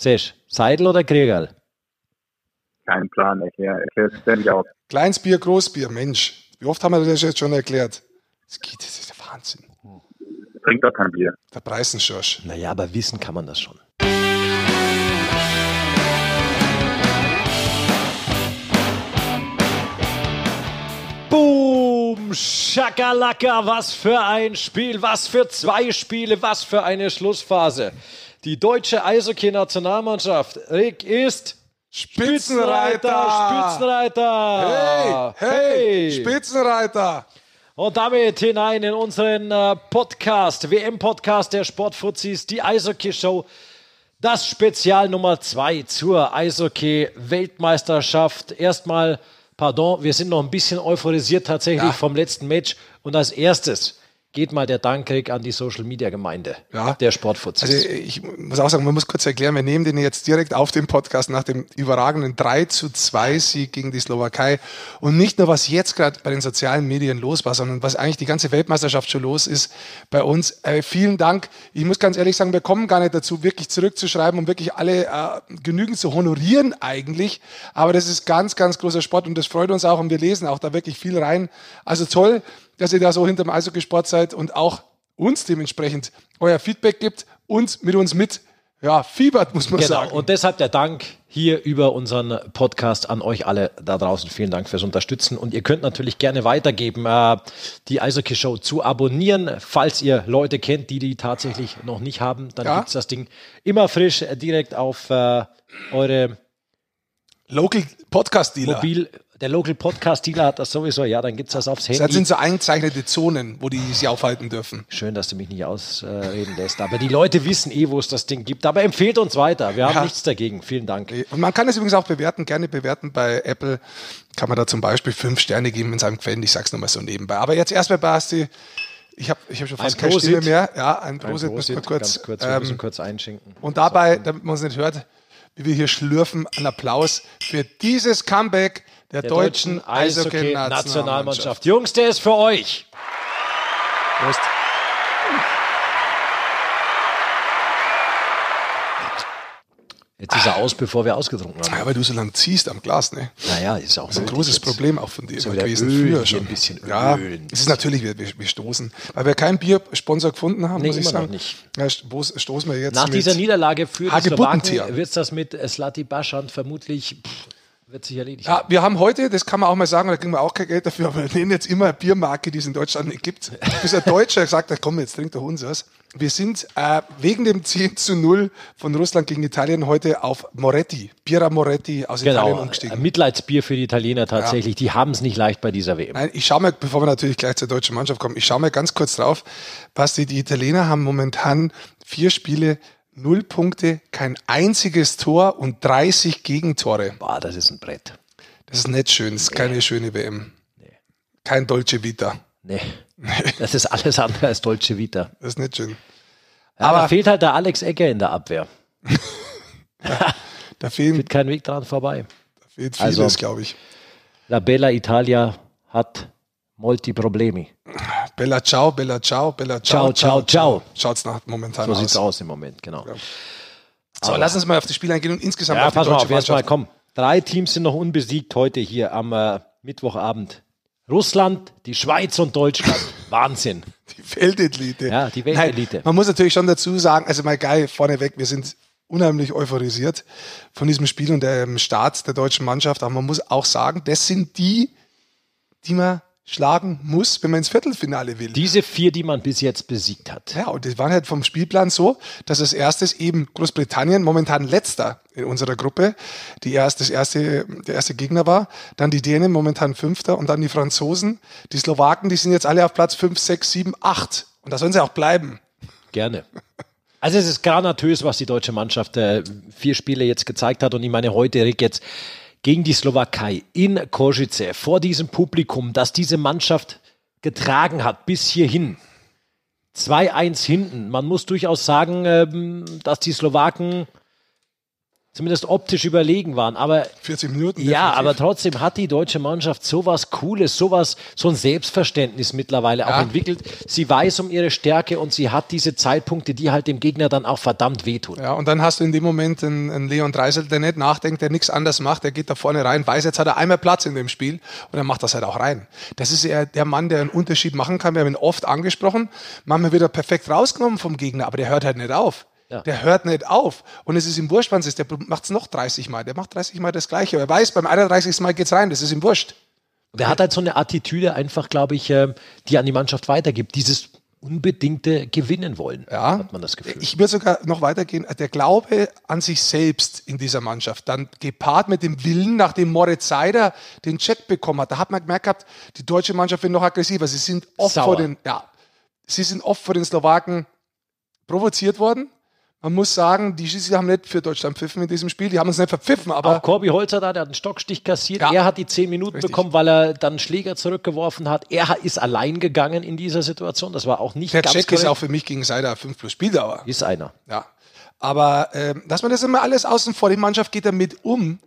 Sesch, Seidel oder Kriegerl? Kein Plan, erklär, erklär es ständig auf. Kleines Bier, Großbier, Mensch. Wie oft haben wir das jetzt schon erklärt? Das geht, das ist der Wahnsinn. Trinkt doch kein Bier. Der Preisenschorsch. Naja, aber wissen kann man das schon. Boom, Schakalaka, was für ein Spiel, was für zwei Spiele, was für eine Schlussphase. Die deutsche Eishockey-Nationalmannschaft, Rick, ist Spitzenreiter! Spitzenreiter! Hey, hey, Spitzenreiter! Und damit hinein in unseren äh, Podcast, WM-Podcast der Sportfuzis, die Eishockey-Show. Das Spezial Nummer zwei zur Eishockey-Weltmeisterschaft. Erstmal, pardon, wir sind noch ein bisschen euphorisiert tatsächlich Ja. vom letzten Match. Und als erstes geht mal der Dank an die Social-Media-Gemeinde Ja. der Sportfuzis. Also ich muss auch sagen, man muss kurz erklären, wir nehmen den jetzt direkt auf dem Podcast nach dem überragenden 3 zu 2 Sieg gegen die Slowakei. Und nicht nur, was jetzt gerade bei den sozialen Medien los war, sondern was eigentlich die ganze Weltmeisterschaft schon los ist bei uns. Äh, vielen Dank. Ich muss ganz ehrlich sagen, wir kommen gar nicht dazu, wirklich zurückzuschreiben und wirklich alle äh, genügend zu honorieren eigentlich. Aber das ist ganz, ganz großer Sport und das freut uns auch und wir lesen auch da wirklich viel rein. Also toll, dass ihr da so hinterm Eishockey-Sport seid und auch uns dementsprechend euer Feedback gibt und mit uns mit, ja, fiebert, muss man Genau, sagen. und deshalb der Dank hier über unseren Podcast an euch alle da draußen. Vielen Dank fürs Unterstützen. Und ihr könnt natürlich gerne weitergeben, äh, die Eishockey Show zu abonnieren. Falls ihr Leute kennt, die die tatsächlich noch nicht haben, dann Ja. gibt's das Ding immer frisch äh, direkt auf äh, eure Local Podcast Dealer. Mobil. Der Local Podcast Dealer hat das sowieso. Ja, dann gibt's das aufs Das Handy. sind so eingezeichnete Zonen, wo die sich aufhalten dürfen. Schön, dass du mich nicht ausreden lässt. Aber die Leute wissen eh, wo es das Ding gibt. Aber empfehlt uns weiter. Wir haben Ja. nichts dagegen. Vielen Dank. Und man kann es übrigens auch bewerten, gerne bewerten bei Apple. Kann man da zum Beispiel fünf Sterne geben in seinem Quellen. Ich sag's nochmal so nebenbei. Aber jetzt erstmal, Basti. Ich habe ich hab schon fast Ein keine Prosit. Stimme mehr. Ja, ein Ein Prosit, müssen wir kurz. kurz, wir müssen ähm, kurz einschinken. und dabei, damit man es nicht hört, wie wir hier schlürfen, ein Applaus für dieses Comeback der, der deutschen deutschen Eishockey-Nationalmannschaft. Jungs, der ist für euch. Prost. Jetzt ist er aus, bevor wir ausgetrunken haben. Ja, weil du so lang ziehst am Glas, ne? Naja, ist auch Das ist ein großes Problem auch von dir So gewesen, Öl, früher schon. ein bisschen ja, Öl. es ist natürlich, wir, wir, stoßen, weil wir keinen Biersponsor gefunden haben, Nee, muss ich immer noch sagen. nicht. Ja, sto- stoßen wir jetzt Nach dieser Niederlage für die. Slowaken wird es das mit Slati Baschan vermutlich, pff, wird sich erledigt. Ja, wir haben heute, das kann man auch mal sagen, da kriegen wir auch kein Geld dafür, aber wir nennen jetzt immer eine Biermarke, die es in Deutschland nicht gibt. Bis ein Deutscher sagt, hat, komm, jetzt trink doch unseres. Wir sind äh, wegen dem 10 zu 0 von Russland gegen Italien heute auf Moretti, Bira Moretti aus Italien Genau, ein umgestiegen. Mitleidsbier für die Italiener tatsächlich. Die haben es nicht leicht bei dieser WM. Nein, ich schaue mal, bevor wir natürlich gleich zur deutschen Mannschaft kommen, ich schaue mal ganz kurz drauf. Basti, die Italiener haben momentan vier Spiele, null Punkte, kein einziges Tor und 30 Gegentore. Boah, das ist ein Brett. Das ist nicht schön, das ist keine schöne WM. Kein Dolce Vita. Nee. Das ist alles andere als Dolce Vita. Das ist nicht schön. Ja, Aber- da fehlt halt der Alex Egger in der Abwehr. Da fehlen, Führt kein Weg dran vorbei. da fehlt Also- vieles, glaube ich. La Bella Italia hat molti problemi. Bella ciao, Bella ciao, Bella ciao. Ciao, ciao, ciao. Schaut's nach momentan So aus. sieht's aus im Moment, genau. So, lass uns mal auf das Spiel eingehen und insgesamt Ja, auf die pass mal deutsche auf, erstmal komm. Drei Teams sind noch unbesiegt heute hier am äh, Mittwochabend. Russland, die Schweiz und Deutschland. Wahnsinn. Die Weltelite. Ja, die Weltelite. Nein, man muss natürlich schon dazu sagen, also mal geil, vorneweg, wir sind unheimlich euphorisiert von diesem Spiel und dem Start der deutschen Mannschaft. Aber man muss auch sagen, das sind die, die man schlagen muss, wenn man ins Viertelfinale will. Diese vier, die man bis jetzt besiegt hat. Ja, und das war halt vom Spielplan so, dass als erstes eben Großbritannien, momentan letzter in unserer Gruppe, die erst, das erste, der erste Gegner war, dann die Dänen, momentan fünfter, und dann die Franzosen, die Slowaken, die sind jetzt alle auf Platz fünf, sechs, sieben, acht. Und da sollen sie auch bleiben. Gerne. Also es ist granatös, was die deutsche Mannschaft äh, vier Spiele jetzt gezeigt hat. Und ich meine, heute, Rick, jetzt gegen die Slowakei in Košice, vor diesem Publikum, das diese Mannschaft getragen hat bis hierhin. 2-1 hinten. Man muss durchaus sagen, ähm, dass die Slowaken zumindest optisch überlegen waren. Aber 40 Minuten. ja, definitiv. aber trotzdem hat die deutsche Mannschaft sowas Cooles, sowas, so ein Selbstverständnis mittlerweile auch Ja. entwickelt. Sie weiß um ihre Stärke und sie hat diese Zeitpunkte, die halt dem Gegner dann auch verdammt wehtun. Ja, und dann hast du in dem Moment einen, einen Leon Dreisel, der nicht nachdenkt, der nichts anders macht, der geht da vorne rein, weiß, jetzt hat er einmal Platz in dem Spiel und dann macht das halt auch rein. Das ist eher der Mann, der einen Unterschied machen kann. Wir haben ihn oft angesprochen, manchmal wird er perfekt rausgenommen vom Gegner, aber der hört halt nicht auf. Ja. Der hört nicht auf. Und es ist ihm wurscht, wann es ist. Der macht es noch 30 Mal. Der macht 30 Mal das Gleiche. Er weiß, beim 31. Mal geht's rein. Das ist ihm wurscht. Und er hat halt so eine Attitüde einfach, glaube ich, ähm, die an die Mannschaft weitergibt. Dieses unbedingte Gewinnen wollen, Ja. hat man das Gefühl. Ich würde sogar noch weitergehen. Der Glaube an sich selbst in dieser Mannschaft, dann gepaart mit dem Willen, nachdem Moritz Seider den Check bekommen hat, da hat man gemerkt gehabt, die deutsche Mannschaft wird noch aggressiver. Sie sind oft Sauer. vor den, ja, sie sind oft vor den Slowaken provoziert worden. Man muss sagen, die Schiedsrichter haben nicht für Deutschland pfiffen in diesem Spiel. Die haben uns nicht verpfiffen, aber Auch Corby Holzer da, der hat einen Stockstich kassiert. Ja. Er hat die zehn Minuten Richtig. bekommen, weil er dann Schläger zurückgeworfen hat. Er ist allein gegangen in dieser Situation. Das war auch nicht der ganz Check korrekt. ist auch für mich gegen Seider 5 plus Spieldauer. Ist einer. Ja. Aber ähm, dass man das immer alles außen vor, die Mannschaft geht damit um,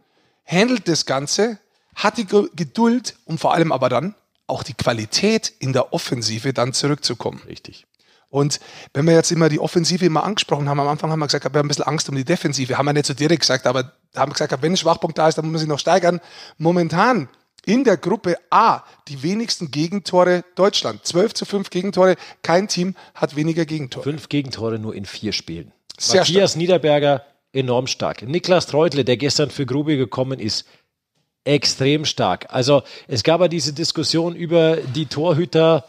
handelt das Ganze, hat die Ge- Geduld und vor allem aber dann auch die Qualität in der Offensive dann zurückzukommen. Richtig. Und wenn wir jetzt immer die Offensive immer angesprochen haben, am Anfang haben wir gesagt, wir haben ein bisschen Angst um die Defensive, haben wir nicht so direkt gesagt, aber haben wir gesagt, wenn ein Schwachpunkt da ist, dann muss man sich noch steigern. Momentan in der Gruppe A die wenigsten Gegentore Deutschland. 12 zu 5 Gegentore. Kein Team hat weniger Gegentore. Fünf Gegentore nur in vier Spielen. Sehr Matthias Niederberger enorm stark. Niklas Treutle, der gestern für Grubi gekommen ist, extrem stark. Also es gab ja diese Diskussion über die Torhüter.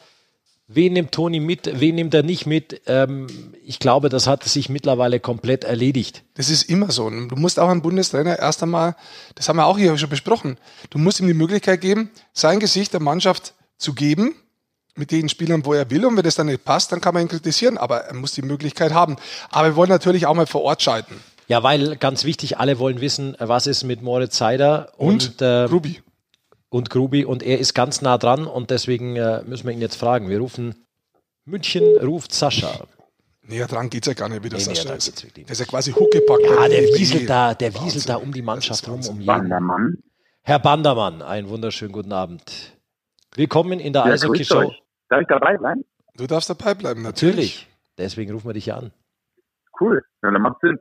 Wen nimmt Toni mit, wen nimmt er nicht mit? Ähm, ich glaube, das hat sich mittlerweile komplett erledigt. Das ist immer so. Du musst auch einen Bundestrainer erst einmal, das haben wir auch hier schon besprochen, du musst ihm die Möglichkeit geben, sein Gesicht der Mannschaft zu geben, mit den Spielern, wo er will. Und wenn das dann nicht passt, dann kann man ihn kritisieren, aber er muss die Möglichkeit haben. Aber wir wollen natürlich auch mal vor Ort schalten. Ja, weil ganz wichtig, alle wollen wissen, was ist mit Moritz Seider und, Und, äh, Ruby. Und Grubi und er ist ganz nah dran und deswegen äh, müssen wir ihn jetzt fragen. Wir rufen München ruft Sascha. Näher dran geht's ja gar nicht, wie das Nee, näher Sascha dran ist. Der ist ja quasi huckepackt. Ah, der Wie- wieselt da, der Wahnsinn. wieselt da um die Mannschaft rum, um jeden. Bandermann. Herr Bandermann, einen wunderschönen guten Abend. Willkommen in der Ja, Eishockey grüßt Show. euch. Darf ich dabei bleiben? Du darfst dabei bleiben, natürlich. Natürlich. Deswegen rufen wir dich ja an. Cool. Ja, dann macht Sinn.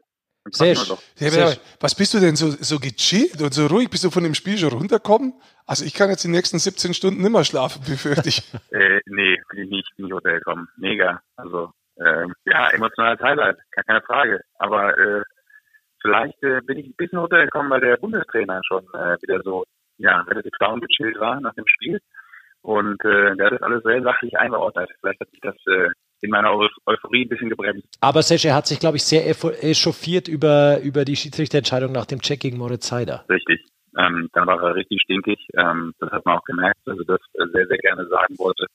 Sehr. Ja, Sehr aber was bist du denn so, so gechillt und so ruhig? Bist du von dem Spiel schon runtergekommen? Also ich kann jetzt die nächsten 17 Stunden nimmer schlafen, befürchte ich. Äh, nee, bin ich nicht in die Hotel kommen. Mega. Also, ähm, ja, emotionales Highlight, gar keine Frage. Aber äh, vielleicht äh, bin ich ein bisschen runtergekommen, weil der Bundestrainer schon äh, wieder so, ja, relativ down gechillt war nach dem Spiel. Und äh, der hat das alles sehr sachlich eingeordnet. Vielleicht hat sich das äh, in meiner Eu Euphorie ein bisschen gebremst. Aber Sesch, er hat sich, glaube ich, sehr echauffiert über, über die Schiedsrichterentscheidung nach dem Check gegen Moritz Seider. Richtig. Ähm, da war er richtig stinkig. Ähm, das hat man auch gemerkt, er das äh, sehr, sehr gerne sagen wollte.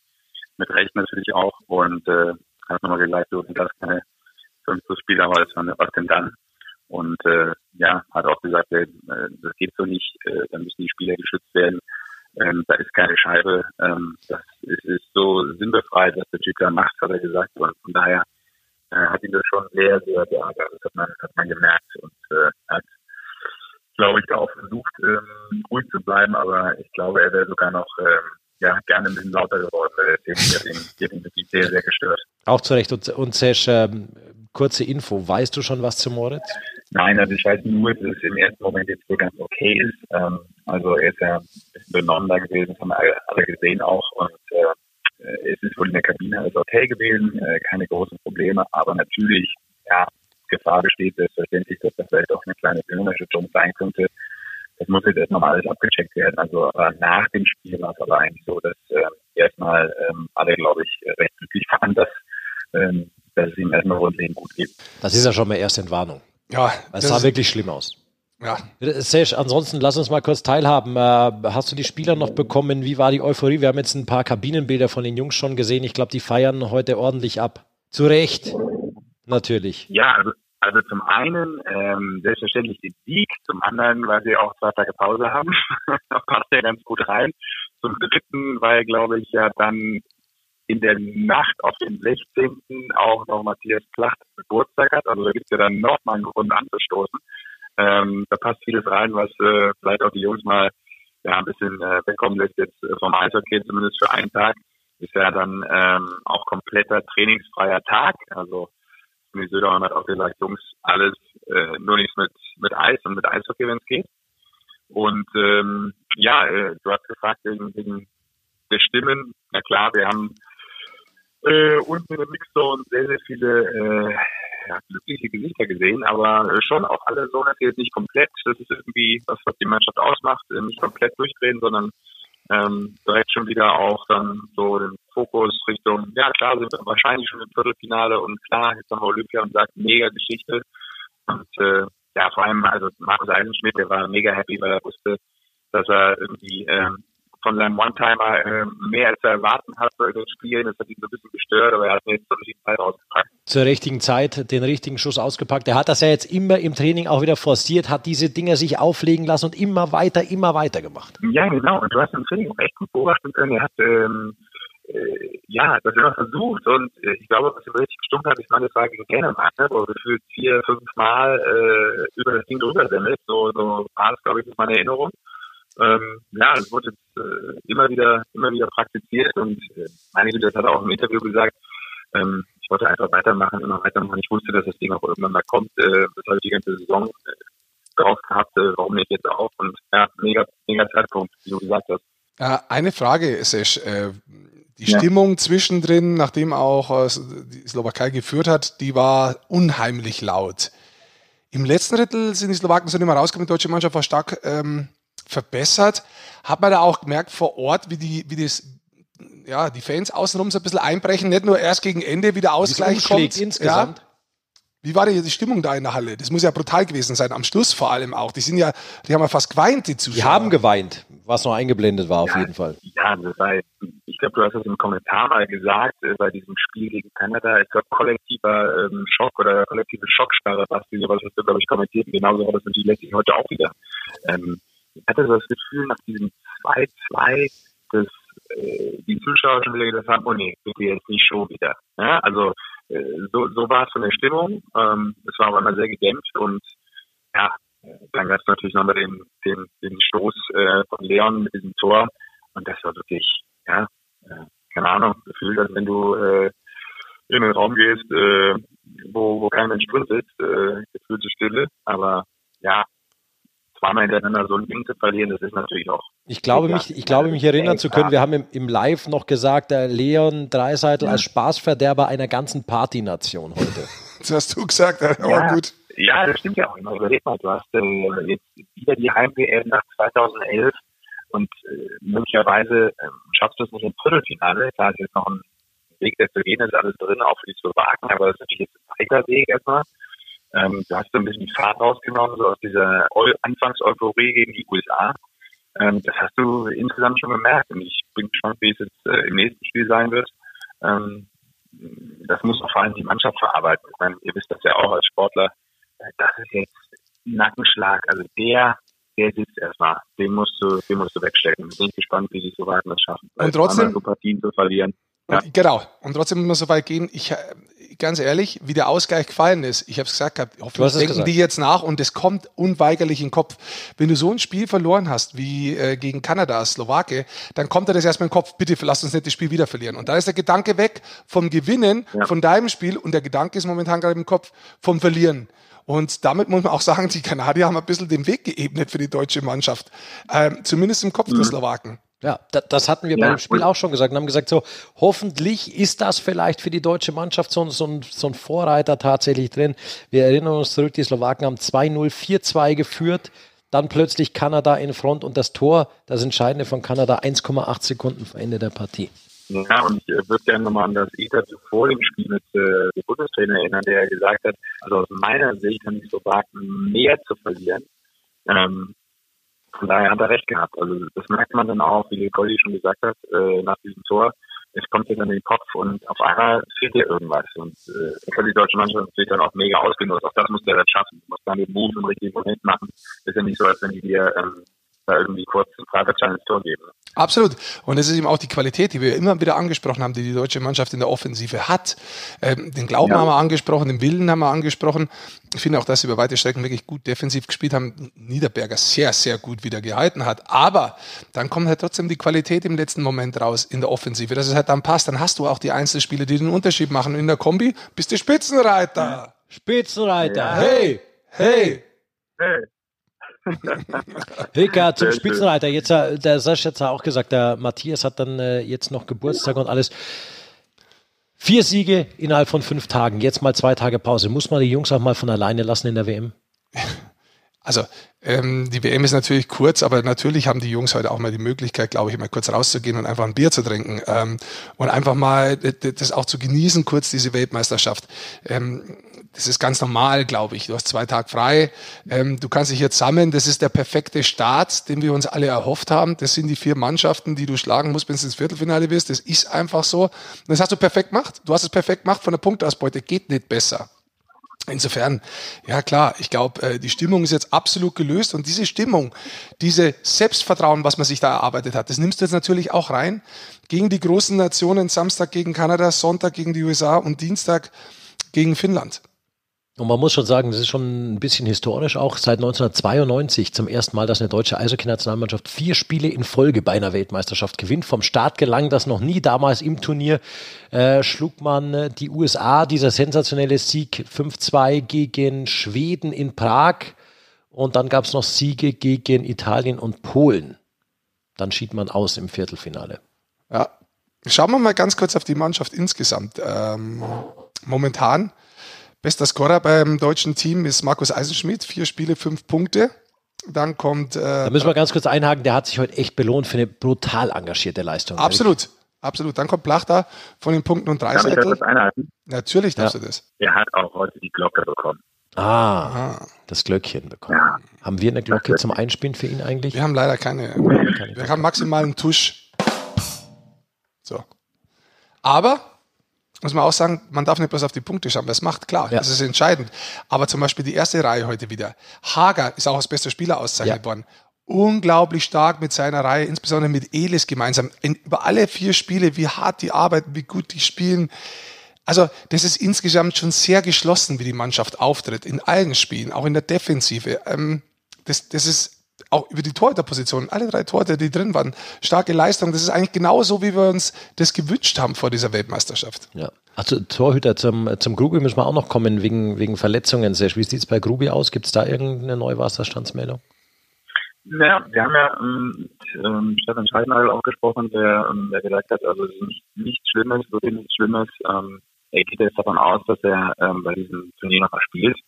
Mit Recht natürlich auch. Und äh, hat nochmal gesagt, sind das keine fünf plus Spieler, aber das waren was denn dann? Und äh, ja, hat auch gesagt, äh, das geht so nicht, äh, dann müssen die Spieler geschützt werden. Ähm, da ist keine Scheibe. Ähm, das ist, ist so sinnbefreit, was der Typ da macht, hat er gesagt. Und von daher äh, hat ihn das schon sehr, sehr geärgert. Das hat man, hat man gemerkt. Und äh, hat glaube ich, auch versucht, ähm, ruhig zu bleiben, aber ich glaube, er wäre sogar noch ähm, ja, gerne ein bisschen lauter geworden. Film hat ihn, hat ihn wirklich sehr, sehr gestört. Auch zu Recht. Und, und Sesch, ähm, kurze Info. Weißt du schon was zu Moritz? Nein, also ich weiß nur, dass es im ersten Moment jetzt wohl ganz okay ist. Ähm, also er ist ja ein bisschen benommen da gewesen, das haben wir alle, alle gesehen auch. Und äh, es ist wohl in der Kabine alles okay gewesen, äh, keine großen Probleme, aber natürlich, ja, Gefahr besteht selbstverständlich, dass das vielleicht auch eine kleine Gehirnerschütterung sein könnte. Das muss jetzt erstmal alles abgecheckt werden. Also aber nach dem Spiel war es aber eigentlich so, dass äh, erstmal ähm, alle, glaube ich, recht glücklich waren, dass, ähm, dass es ihm erstmal grundlegend gut geht. Das ist ja schon mal erste Entwarnung. Ja, Es das sah wirklich schlimm aus. ja, Sesh, ansonsten lass uns mal kurz teilhaben. Äh, hast du die Spieler noch bekommen? Wie war die Euphorie? Wir haben jetzt ein paar Kabinenbilder von den Jungs schon gesehen. Ich glaube, die feiern heute ordentlich ab. Zu Recht. Natürlich. Ja, also, also zum einen ähm, selbstverständlich den Sieg, zum anderen, weil sie auch zwei Tage Pause haben. das passt ja ganz gut rein. Zum dritten, weil, glaube ich, ja dann in der Nacht auf den 16. auch noch Matthias Placht Geburtstag hat. Also da gibt es ja dann noch mal einen Grund anzustoßen. Ähm, da passt vieles rein, was äh, vielleicht auch die Jungs mal ja, ein bisschen äh, wegkommen lässt jetzt äh, vom Eishockey, zumindest für einen Tag. Ist ja dann ähm, auch kompletter trainingsfreier Tag. Also die Södermann hat auch gesagt, Jungs, alles äh, nur nichts mit, mit Eis und mit Eishockey, wenn es geht. Und ähm, ja, äh, du hast gefragt wegen, wegen der Stimmen. Na klar, wir haben äh, unten in der Mixzone sehr, sehr viele äh, ja, glückliche Gesichter gesehen, aber schon auch alle so natürlich nicht komplett. Das ist irgendwie was, was die Mannschaft ausmacht, äh, nicht komplett durchdrehen, sondern ähm, direkt schon wieder auch dann so den Fokus Richtung, ja klar sind wir wahrscheinlich schon im Viertelfinale und klar, jetzt haben wir Olympia und sagt, mega Geschichte. Und äh, ja, vor allem, also Markus Eisenschmidt, der war mega happy, weil er wusste, dass er irgendwie ähm, von seinem One-Timer äh, mehr als er erwarten hat bei den Spielen. Das hat ihn so ein bisschen gestört, aber er hat mir jetzt zur richtigen Zeit ausgepackt. Zur richtigen Zeit den richtigen Schuss ausgepackt. Er hat das ja jetzt immer im Training auch wieder forciert, hat diese Dinger sich auflegen lassen und immer weiter, immer weiter gemacht. Ja, genau. Und du hast im Training auch echt gut beobachten können. Er hat ähm, äh, ja, das immer versucht und äh, ich glaube, was ihm richtig gestimmt hat, ich meine, das war gegen Dänemark, ne, wo gefühlt vier, fünf Mal äh, über das Ding drüber semmelt. So, so war das, glaube ich, ist meine Erinnerung ähm, ja, es wurde jetzt äh, immer wieder, immer wieder praktiziert und äh, meine Güte, das hat er auch im Interview gesagt. Ähm, ich wollte einfach weitermachen, immer weitermachen. Ich wusste, dass das Ding auch irgendwann mal kommt. Äh, das habe ich die ganze Saison äh, drauf gehabt. Äh, warum nicht jetzt auch? Und ja, mega, mega Zeitpunkt, wie du gesagt hast. Ja, eine Frage, Sesh. Äh, die ja. Stimmung zwischendrin, nachdem auch äh, die Slowakei geführt hat, die war unheimlich laut. Im letzten Drittel sind die Slowaken so nicht mehr rausgekommen. Die deutsche Mannschaft war stark ähm, verbessert. Hat man da auch gemerkt vor Ort, wie die, wie das, ja, die Fans außenrum so ein bisschen einbrechen, nicht nur erst gegen Ende wieder Ausgleich kommt. insgesamt. Ja. Wie war denn die Stimmung da in der Halle? Das muss ja brutal gewesen sein, am Schluss vor allem auch. Die sind ja, die haben ja fast geweint, die Zuschauer. Die haben geweint, was noch eingeblendet war auf ja, jeden Fall. Ja, das war, ich glaube, du hast es im Kommentar mal gesagt, äh, bei diesem Spiel gegen Kanada, es war kollektiver ähm, Schock oder kollektive Schockstarre, was du, hast du, glaube ich, kommentiert. Und genauso war das natürlich letztlich heute auch wieder. Ähm, ich hatte so das Gefühl, nach diesem 2-2, dass äh, die Zuschauer schon wieder gesagt haben, oh nee, bitte jetzt nicht schon wieder. Ja, also so, so war es von der Stimmung. Ähm, es war aber immer sehr gedämpft und ja, dann gab es natürlich nochmal den, den, den Stoß äh, von Leon mit diesem Tor und das war wirklich, ja, äh, keine Ahnung, Gefühl, als wenn du äh, in den Raum gehst, äh, wo, wo kein Mensch drin sitzt, äh, gefühlte Stille, aber ja, zweimal hintereinander so ein Ding zu verlieren, das ist natürlich auch. Ich glaube, mich, ich glaube, mich erinnern zu können, wir haben im, im Live noch gesagt, der Leon Dreiseitel ja. als Spaßverderber einer ganzen Partynation heute. das hast du gesagt, aber ja, gut. Ja, das stimmt ja auch immer. Überleg mal, du hast äh, jetzt wieder die Heim-WM nach 2011 und äh, möglicherweise äh, schaffst du es nicht im Viertelfinale. Da ist jetzt noch ein Weg, der zu gehen ist, alles drin, auch für die Slowaken, aber das ist natürlich jetzt ein weiter Weg erstmal. Ähm, du hast so ein bisschen die Fahrt rausgenommen, so aus dieser Anfangs-Euphorie gegen die USA. Ähm, das hast du insgesamt schon gemerkt und ich bin gespannt, wie es jetzt äh, im nächsten Spiel sein wird. Ähm, das muss auch vor allem die Mannschaft verarbeiten. Ich meine, ihr wisst das ja auch als Sportler. Äh, das ist jetzt ein Nackenschlag. Also der, der sitzt erstmal. Den musst du, den musst du wegstecken. Ich bin gespannt, wie die Slowaken das schaffen. Und trotzdem, zu verlieren. Ja. Genau. Und trotzdem muss man so weit gehen. Ich, ganz ehrlich, wie der Ausgleich gefallen ist, ich habe es gesagt, hoffentlich denken gesagt. die jetzt nach und es kommt unweigerlich in den Kopf. Wenn du so ein Spiel verloren hast wie äh, gegen Kanada, Slowake, dann kommt dir das erstmal in den Kopf, bitte lass uns nicht das Spiel wieder verlieren. Und da ist der Gedanke weg vom Gewinnen ja. von deinem Spiel und der Gedanke ist momentan gerade im Kopf vom Verlieren. Und damit muss man auch sagen, die Kanadier haben ein bisschen den Weg geebnet für die deutsche Mannschaft. Ähm, zumindest im Kopf mhm. der Slowaken. Ja, das hatten wir ja, beim Spiel auch schon gesagt und haben gesagt, so hoffentlich ist das vielleicht für die deutsche Mannschaft so, so, ein, so ein Vorreiter tatsächlich drin. Wir erinnern uns zurück, die Slowaken haben 2-0, 4-2 geführt, dann plötzlich Kanada in Front und das Tor, das Entscheidende von Kanada, 1,8 Sekunden vor Ende der Partie. Ja, und ich äh, würde gerne nochmal an das Interview vor dem Spiel mit äh, dem Bundestrainer erinnern, der gesagt hat, also aus meiner Sicht haben die Slowaken mehr zu verlieren. Ähm, von daher hat er recht gehabt. Also das merkt man dann auch, wie Goldi schon gesagt hat, äh, nach diesem Tor. Es kommt jetzt an den Kopf und auf einmal fehlt dir irgendwas. Und äh, hat die deutsche Mannschaft natürlich dann auch mega ausgenutzt. Auch das muss der dann schaffen. Du musst dann den Move im richtigen Moment machen. Ist ja nicht so, als wenn die dir ähm, da irgendwie kurz ein Fragezeichen ins Tor geben. Absolut. Und es ist eben auch die Qualität, die wir immer wieder angesprochen haben, die die deutsche Mannschaft in der Offensive hat. Ähm, den Glauben ja. haben wir angesprochen, den Willen haben wir angesprochen. Ich finde auch, dass sie über weite Strecken wirklich gut defensiv gespielt haben. Niederberger sehr, sehr gut wieder gehalten hat. Aber dann kommt halt trotzdem die Qualität im letzten Moment raus in der Offensive, dass es halt dann passt. Dann hast du auch die Einzelspieler, die den Unterschied machen. In der Kombi bist du Spitzenreiter. Spitzenreiter. Ja. Hey, hey. Hey. Hilka, zum Spitzenreiter. Jetzt, der Sascha hat auch gesagt, der Matthias hat dann äh, jetzt noch Geburtstag und alles. Vier Siege innerhalb von fünf Tagen, jetzt mal zwei Tage Pause. Muss man die Jungs auch mal von alleine lassen in der WM? Also ähm, die WM ist natürlich kurz, aber natürlich haben die Jungs heute auch mal die Möglichkeit, glaube ich, mal kurz rauszugehen und einfach ein Bier zu trinken ähm, und einfach mal das auch zu genießen, kurz diese Weltmeisterschaft. Ähm, das ist ganz normal, glaube ich. Du hast zwei Tage frei. Ähm, du kannst dich jetzt sammeln. Das ist der perfekte Start, den wir uns alle erhofft haben. Das sind die vier Mannschaften, die du schlagen musst, wenn du ins Viertelfinale bist. Das ist einfach so. Und das hast du perfekt gemacht. Du hast es perfekt gemacht von der Punktausbeute. Geht nicht besser. Insofern, ja klar, ich glaube, äh, die Stimmung ist jetzt absolut gelöst und diese Stimmung, diese Selbstvertrauen, was man sich da erarbeitet hat, das nimmst du jetzt natürlich auch rein gegen die großen Nationen, Samstag gegen Kanada, Sonntag gegen die USA und Dienstag gegen Finnland. Und man muss schon sagen, das ist schon ein bisschen historisch auch. Seit 1992 zum ersten Mal, dass eine deutsche Eishockey-Nationalmannschaft vier Spiele in Folge bei einer Weltmeisterschaft gewinnt. Vom Start gelang das noch nie. Damals im Turnier äh, schlug man äh, die USA, dieser sensationelle Sieg 5-2 gegen Schweden in Prag. Und dann gab es noch Siege gegen Italien und Polen. Dann schied man aus im Viertelfinale. Ja, schauen wir mal ganz kurz auf die Mannschaft insgesamt. Ähm, momentan Bester Scorer beim deutschen Team ist Markus Eisenschmidt, vier Spiele, fünf Punkte. Dann kommt. Äh, da müssen wir ganz kurz einhaken, der hat sich heute echt belohnt für eine brutal engagierte Leistung. Absolut. Absolut. Dann kommt Plachter von den Punkten und drei Darf Dreisettel. Ich das einhalten? Natürlich darfst ja. du das. Er hat auch heute die Glocke bekommen. Ah, Aha. das Glöckchen bekommen. Ja. Haben wir eine Glocke zum Einspielen für ihn eigentlich? Wir haben leider keine. keine wir haben maximal einen Tusch. So. Aber muss man auch sagen, man darf nicht bloß auf die Punkte schauen, das macht klar, ja. das ist entscheidend. Aber zum Beispiel die erste Reihe heute wieder. Hager ist auch als bester Spieler ausgezeichnet ja. worden. Unglaublich stark mit seiner Reihe, insbesondere mit Elis gemeinsam. In, über alle vier Spiele, wie hart die arbeiten, wie gut die spielen. Also, das ist insgesamt schon sehr geschlossen, wie die Mannschaft auftritt, in allen Spielen, auch in der Defensive. Ähm, das, das ist auch über die Torhüterposition, alle drei Torhüter, die drin waren, starke Leistung. Das ist eigentlich genauso, wie wir uns das gewünscht haben vor dieser Weltmeisterschaft. Ja. Also Torhüter zum, zum Grubi müssen wir auch noch kommen, wegen, wegen Verletzungen. Wie sieht es bei Grubi aus? Gibt es da irgendeine neue Wasserstandsmeldung? Ja, wir haben ja ähm, ähm, Stefan Scheidenagel auch gesprochen, der, ähm, der gesagt hat, also es ist nicht, nichts Schlimmes, wirklich nichts Schlimmes. Ähm, er geht jetzt davon aus, dass er ähm, bei diesem Turnier noch mal spielt.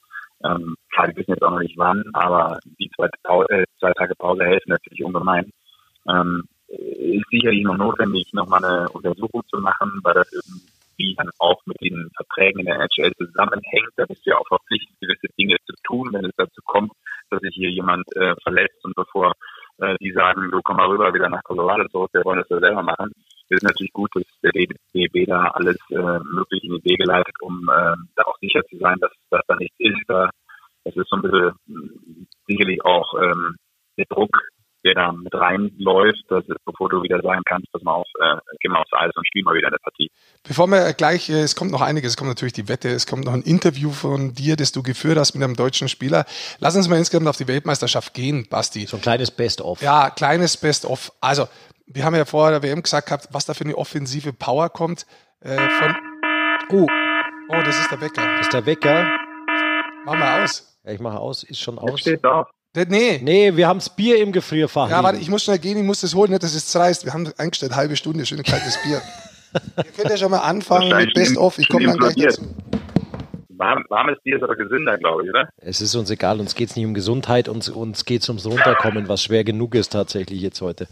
Ähm, klar, wir wissen jetzt auch noch nicht wann, aber die zwei, äh, zwei Tage Pause helfen natürlich ungemein. Ähm, ist sicherlich noch notwendig, nochmal eine Untersuchung zu machen, weil das irgendwie dann auch mit den Verträgen in der NHL zusammenhängt. Da bist du ja auch verpflichtet, gewisse Dinge zu tun, wenn es dazu kommt, dass sich hier jemand äh, verletzt und bevor äh, die sagen, du komm mal rüber wieder nach Colorado zurück, wir wollen das ja selber machen. Es ist natürlich gut, dass der DB da alles äh, möglich in die Wege leitet, um äh, da auch sicher zu sein, dass das da nichts ist. Da, das ist so ein bisschen äh, sicherlich auch ähm, der Druck, der da mit reinläuft, dass es, bevor du wieder sagen kannst, dass man auf, äh, gehen wir aufs Eis und spielen mal wieder eine Partie. Bevor wir gleich, äh, es kommt noch einiges, es kommt natürlich die Wette, es kommt noch ein Interview von dir, das du geführt hast mit einem deutschen Spieler. Lass uns mal insgesamt auf die Weltmeisterschaft gehen, Basti. So ein kleines Best-of. Ja, kleines Best-of. Also, wir haben ja vor der WM gesagt gehabt, was da für eine offensive Power kommt. Äh, von oh, oh, das ist der Wecker. Das ist der Wecker. Mach mal aus. Ja, ich mache aus, ist schon aus. steht da. Nee. Nee, wir haben das Bier im Gefrierfach. Ja, warte, ich muss schnell gehen, ich muss das holen, nicht, dass es zerreißt. Wir haben eingestellt, halbe Stunde, schön kaltes Bier. Ihr könnt ja schon mal anfangen mit Best of. Ich komme dann gleich dazu. Warm, warmes Bier ist aber gesünder, glaube ich, oder? Es ist uns egal, uns geht es nicht um Gesundheit, uns, uns geht es ums Runterkommen, was schwer genug ist tatsächlich jetzt heute.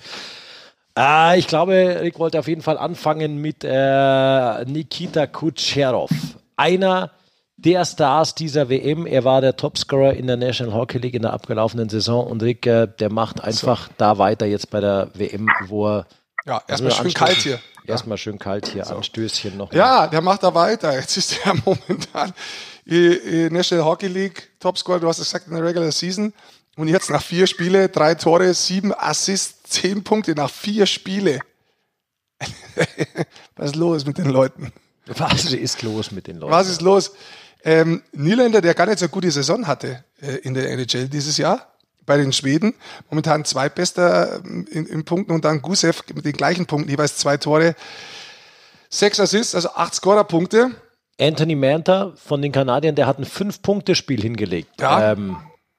Äh, ich glaube, Rick wollte auf jeden Fall anfangen mit äh, Nikita Kutcherov. Einer der Stars dieser WM. Er war der Topscorer in der National Hockey League in der abgelaufenen Saison und Rick, der macht einfach so. da weiter jetzt bei der WM, wo er. Ja, erstmal schön kalt hier. Erstmal schön kalt hier, so. Anstößchen noch. Ja, der macht da weiter. Jetzt ist er momentan National Hockey League Topscorer, du hast es gesagt, in der Regular Season. Und jetzt nach vier Spiele, drei Tore, sieben Assists, zehn Punkte nach vier Spiele. Was ist los mit den Leuten? Was ist los mit den Leuten? Was ist los? Ähm, Niederländer, der gar nicht so eine gute Saison hatte äh, in der NHL dieses Jahr, bei den Schweden. Momentan zweitbester ähm, in, in Punkten und dann Gusev mit den gleichen Punkten, jeweils zwei Tore, sechs Assists, also acht Scorerpunkte. Anthony Manta von den Kanadiern, der hat ein Fünf-Punkte-Spiel hingelegt Ja. ähm,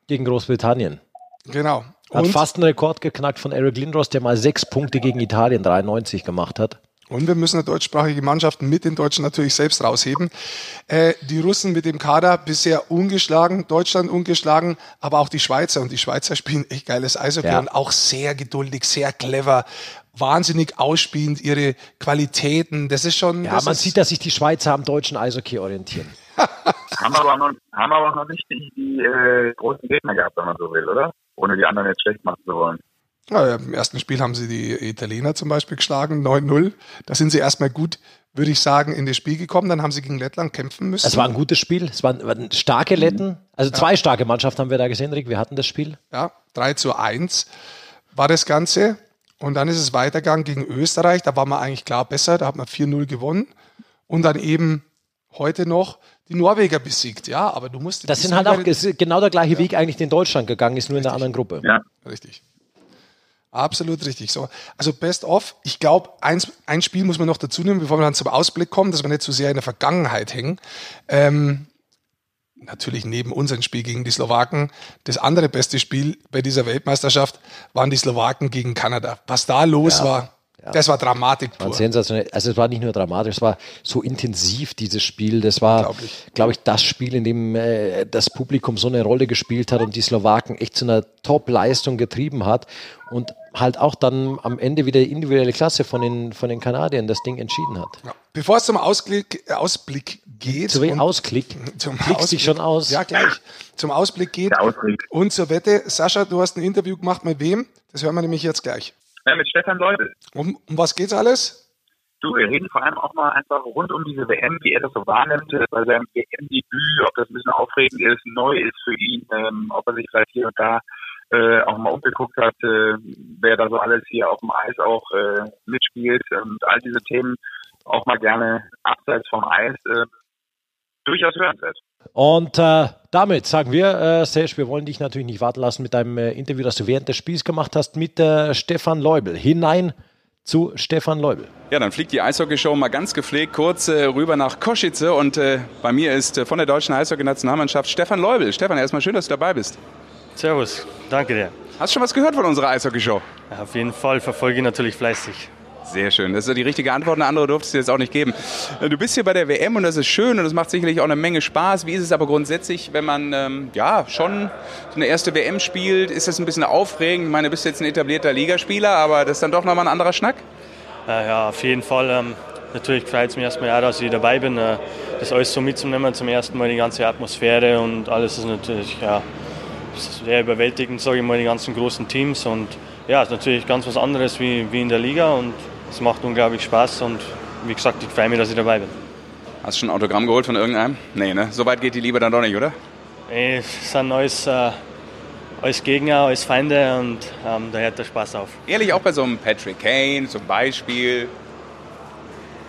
gegen Großbritannien. Genau. Hat Und, fast einen Rekord geknackt von Eric Lindros, der mal sechs Punkte gegen Italien 93 gemacht hat. Und wir müssen eine deutschsprachige Mannschaft mit den Deutschen natürlich selbst rausheben. Äh, die Russen mit dem Kader bisher ungeschlagen, Deutschland ungeschlagen, aber auch die Schweizer. Und die Schweizer spielen echt geiles Eishockey Ja. und auch sehr geduldig, sehr clever, wahnsinnig ausspielend ihre Qualitäten. Das ist schon. Ja, man ist, sieht, dass sich die Schweizer am deutschen Eishockey orientieren. Haben aber noch, haben aber noch nicht die, die äh, großen Gegner gehabt, wenn man so will, oder? Ohne die anderen jetzt schlecht machen zu wollen. Ja, ja, Im ersten Spiel haben sie die Italiener zum Beispiel geschlagen, 9-0. Da sind sie erstmal gut, würde ich sagen, in das Spiel gekommen. Dann haben sie gegen Lettland kämpfen müssen. Es war ein gutes Spiel. Es waren, waren starke Letten. Also zwei starke Mannschaften haben wir da gesehen, Rick. Wir hatten das Spiel. Ja, 3 zu 1 war das Ganze. Und dann ist es weitergegangen gegen Österreich. Da war man eigentlich klar besser. Da hat man 4-0 gewonnen. Und dann eben heute noch die Norweger besiegt. Ja, aber du musst. Das sind halt auch genau der gleiche Weg eigentlich, den Deutschland gegangen ist, nur in der anderen Gruppe. Ja, Richtig. Absolut richtig. So, also Best of. Ich glaube, eins, ein Spiel muss man noch dazu nehmen, bevor wir dann zum Ausblick kommen, dass wir nicht zu sehr in der Vergangenheit hängen. Ähm, natürlich neben unserem Spiel gegen die Slowaken. Das andere beste Spiel bei dieser Weltmeisterschaft waren die Slowaken gegen Kanada. Was da los Ja. war, das war Dramatik pur. sensationell. Also es war nicht nur dramatisch, es war so intensiv, dieses Spiel. Das war, glaube ich, das Spiel, in dem äh, das Publikum so eine Rolle gespielt hat und die Slowaken echt zu einer Top-Leistung getrieben hat und halt auch dann am Ende wieder die individuelle Klasse von den, von den Kanadiern das Ding entschieden hat. Ja. Bevor es zum Ausblick, äh, Ausblick geht. Zu und- Ausklick? Zum Klickst dich schon aus? Ja, gleich. Zum Ausblick geht. der Ausblick. Und zur Wette, Sascha, du hast ein Interview gemacht mit wem? Das hören wir nämlich jetzt gleich. Ja, mit Stefan Leubel. Um, um was geht's alles? Du, wir reden vor allem auch mal einfach rund um diese WM, wie er das so wahrnimmt, äh, bei seinem WM-Debüt, ob das ein bisschen aufregend ist, neu ist für ihn, ähm, ob er sich vielleicht hier und da äh, auch mal umgeguckt hat, äh, wer da so alles hier auf dem Eis auch äh, mitspielt und all diese Themen auch mal gerne abseits vom Eis äh, durchaus hörenswert. Und äh, damit sagen wir, äh, Serge, wir wollen dich natürlich nicht warten lassen mit deinem äh, Interview, das du während des Spiels gemacht hast mit äh, Stefan Leubel. Hinein zu Stefan Leubel. Ja, dann fliegt die Eishockeyshow mal ganz gepflegt kurz äh, rüber nach Koschice und äh, bei mir ist äh, von der deutschen Eishockey-Nationalmannschaft Stefan Leubel. Stefan, erstmal schön, dass du dabei bist. Servus, danke dir. Hast du schon was gehört von unserer Eishockeyshow? Ja, Auf jeden Fall verfolge ich natürlich fleißig. Sehr schön. Das ist ja die richtige Antwort. Eine andere durftest du jetzt auch nicht geben. Du bist hier bei der WM und das ist schön und das macht sicherlich auch eine Menge Spaß. Wie ist es aber grundsätzlich, wenn man ähm, ja schon so eine erste WM spielt? Ist das ein bisschen aufregend? Ich meine, du bist jetzt ein etablierter Ligaspieler, aber das ist dann doch nochmal ein anderer Schnack? Äh, ja, auf jeden Fall. Ähm, natürlich freut es mich erstmal auch, dass ich dabei bin. Äh, das alles so mitzunehmen, zum ersten Mal die ganze Atmosphäre und alles ist natürlich ja, sehr überwältigend, sage ich mal, die ganzen großen Teams. Und ja, ist natürlich ganz was anderes wie, wie in der Liga und es macht unglaublich Spaß und wie gesagt, ich freue mich, dass ich dabei bin. Hast du schon ein Autogramm geholt von irgendeinem? Nee, ne? So weit geht die Liebe dann doch nicht, oder? Ey, Es sind alles, äh, alles Gegner, alles Feinde und ähm, da hört der Spaß auf. Ehrlich, auch bei so einem Patrick Kane zum Beispiel.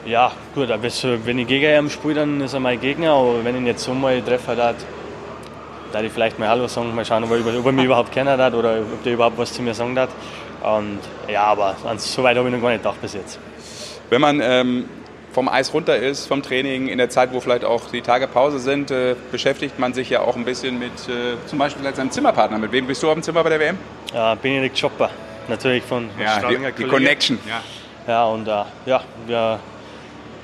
Ja, gut, aber wenn ich gegen ihn spiele, dann ist er mein Gegner. Aber wenn ich ihn jetzt so mal treffe, dann da ich vielleicht mal Hallo sagen, mal schauen, ob er, über- ob er mich überhaupt kennen hat oder ob der überhaupt was zu mir sagen hat. Und ja, aber so weit habe ich noch gar nicht gedacht bis jetzt. Wenn man ähm, vom Eis runter ist, vom Training, in der Zeit, wo vielleicht auch die Tage Pause sind, äh, beschäftigt man sich ja auch ein bisschen mit äh, zum Beispiel seinem Zimmerpartner. Mit wem bist du auf dem Zimmer bei der WM? Ja, Benedikt Chopper, natürlich von von die, die. Connection. Ja. Ja, und äh, ja, wir,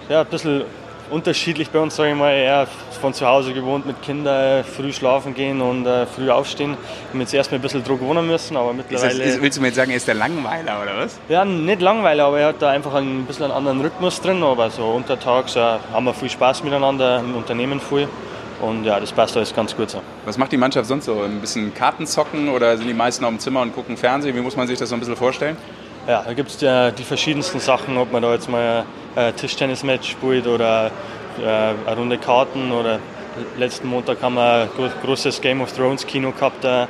ja, ein bisschen unterschiedlich bei uns, sage ich mal. Er von zu Hause gewohnt mit Kindern, früh schlafen gehen und äh, früh aufstehen. Wir haben jetzt erstmal ein bisschen Druck wohnen müssen, aber Ist das, mittlerweile. ist, willst du mir jetzt sagen, er ist der Langweiler oder was? Ja, nicht langweilig, aber er hat da einfach ein bisschen einen anderen Rhythmus drin. Aber so untertags ja, haben wir viel Spaß miteinander, im Unternehmen viel. Und ja, das passt alles ganz gut so. Was macht die Mannschaft sonst so? Ein bisschen Karten zocken oder sind die meisten auf dem Zimmer und gucken Fernsehen? Wie muss man sich das so ein bisschen vorstellen? Ja, da gibt es ja die verschiedensten Sachen, ob man da jetzt mal ein Tischtennismatch spielt oder äh, eine Runde Karten oder letzten Montag haben wir ein großes Game of Thrones Kino gehabt. Äh,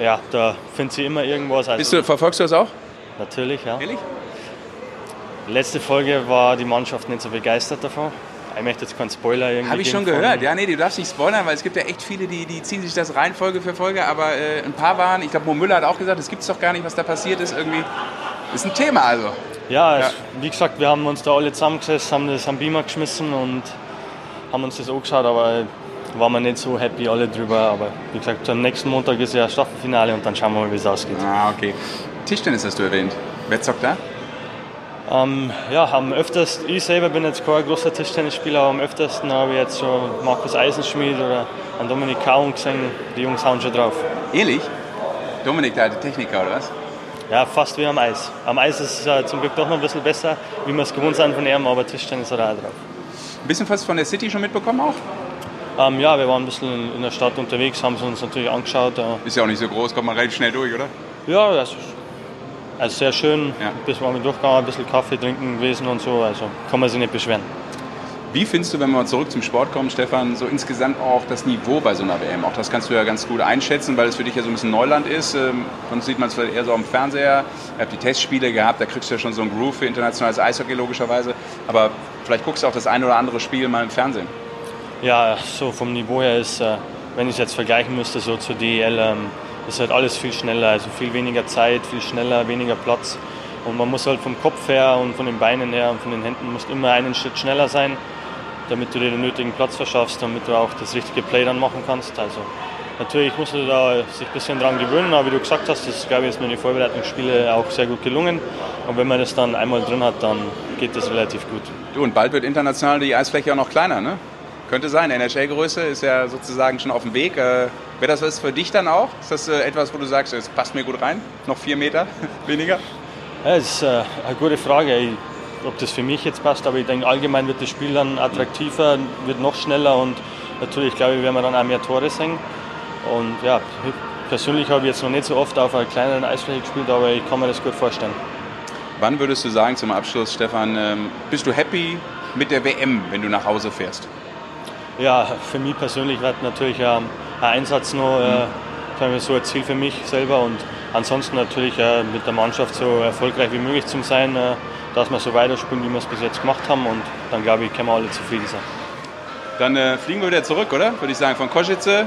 ja, da findet sie immer irgendwas. Also, Bist du, verfolgst du das auch? Natürlich, ja. Ehrlich? Letzte Folge war die Mannschaft nicht so begeistert davon. Ich möchte jetzt keinen Spoiler irgendwie. Habe ich schon gehört. Ja, nee, du darfst nicht spoilern, weil es gibt ja echt viele, die, die ziehen sich das rein Folge für Folge. Aber äh, ein paar waren, ich glaube, Mo Müller hat auch gesagt, es gibt es doch gar nicht, was da passiert ist. Irgendwie ist ein Thema also. Ja, ja. Es, wie gesagt, wir haben uns da alle zusammengesetzt, haben das am Beamer geschmissen und haben uns das angeschaut, aber waren wir nicht so happy alle drüber. Aber wie gesagt, am nächsten Montag ist ja Staffelfinale und dann schauen wir mal, wie es ausgeht. Ah, okay. Tischtennis hast du erwähnt. Wer zockt da? Ähm, ja, am öftersten, ich selber bin jetzt kein großer Tischtennisspieler, aber am öftersten habe ich jetzt so Markus Eisenschmied oder an Dominik Kaun gesehen. Die Jungs hauen schon drauf. Ehrlich? Dominik, der alte Techniker oder was? Ja, fast wie am Eis. Am Eis ist es ja zum Glück doch noch ein bisschen besser, wie wir es gewohnt sind von ihm, aber Tischtennis hat er auch drauf. Ein bisschen was von der City schon mitbekommen auch? Ähm, ja, wir waren ein bisschen in der Stadt unterwegs, haben es uns natürlich angeschaut. Ist ja auch nicht so groß, kommt man relativ schnell durch, oder? Ja, das ist also sehr schön. Ja. Bis wir durchgegangen, ein bisschen Kaffee trinken gewesen und so. Also kann man sich nicht beschweren. Wie findest du, wenn wir mal zurück zum Sport kommen, Stefan, so insgesamt auch das Niveau bei so einer WM? Auch das kannst du ja ganz gut einschätzen, weil es für dich ja so ein bisschen Neuland ist. Ähm, sonst sieht man es vielleicht eher so am Fernseher. Ihr habt die Testspiele gehabt, da kriegst du ja schon so einen Groove für internationales Eishockey logischerweise. Aber vielleicht guckst du auch das ein oder andere Spiel mal im Fernsehen. Ja, so vom Niveau her ist, äh, wenn ich es jetzt vergleichen müsste, so zur DEL, ist halt alles viel schneller. Also viel weniger Zeit, viel schneller, weniger Platz. Und man muss halt vom Kopf her und von den Beinen her und von den Händen muss immer einen Schritt schneller sein damit du dir den nötigen Platz verschaffst, damit du auch das richtige Play dann machen kannst. Also natürlich musst du da sich ein bisschen dran gewöhnen, aber wie du gesagt hast, das glaube ich ist mir in den Vorbereitungsspielen auch sehr gut gelungen. Und wenn man das dann einmal drin hat, dann geht das relativ gut. Du, und bald wird international die Eisfläche auch noch kleiner, ne? Könnte sein. NHL-Größe ist ja sozusagen schon auf dem Weg. Äh, Wäre das was für dich dann auch? Ist das äh, etwas, wo du sagst, es passt mir gut rein? Noch vier Meter weniger? Ja, das ist äh, eine gute Frage. Ich ob das für mich jetzt passt, aber ich denke, allgemein wird das Spiel dann attraktiver, wird noch schneller und natürlich, glaube ich, werden wir dann auch mehr Tore sehen. Und ja, persönlich habe ich jetzt noch nicht so oft auf einer kleineren Eisfläche gespielt, aber ich kann mir das gut vorstellen. Wann würdest du sagen zum Abschluss, Stefan, ähm, bist du happy mit der WM, wenn du nach Hause fährst? Ja, für mich persönlich wird natürlich ein Einsatz noch mhm. so ein Ziel für mich selber und ansonsten natürlich mit der Mannschaft so erfolgreich wie möglich zu sein äh, dass wir so weiterspielen, wie wir es bis jetzt gemacht haben. Und dann glaube ich, können wir alle zufrieden sein. Dann äh, fliegen wir wieder zurück, oder? Würde ich sagen, von Kosice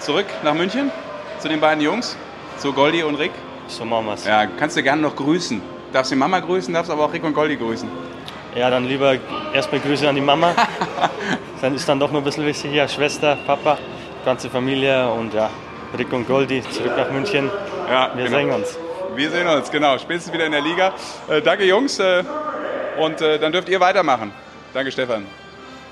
zurück nach München zu den beiden Jungs, zu Goldi und Rick. So machen wir es. Ja, kannst du gerne noch grüßen. Darfst die Mama grüßen, darfst aber auch Rick und Goldi grüßen. Ja, dann lieber erstmal Grüße an die Mama. dann ist dann doch noch ein bisschen wichtig, ja, Schwester, Papa, ganze Familie und ja, Rick und Goldi zurück nach München. Ja, wir genau. sehen uns. Wir sehen uns, genau. Spätestens wieder in der Liga. Äh, danke, Jungs. Äh, und äh, dann dürft ihr weitermachen. Danke, Stefan.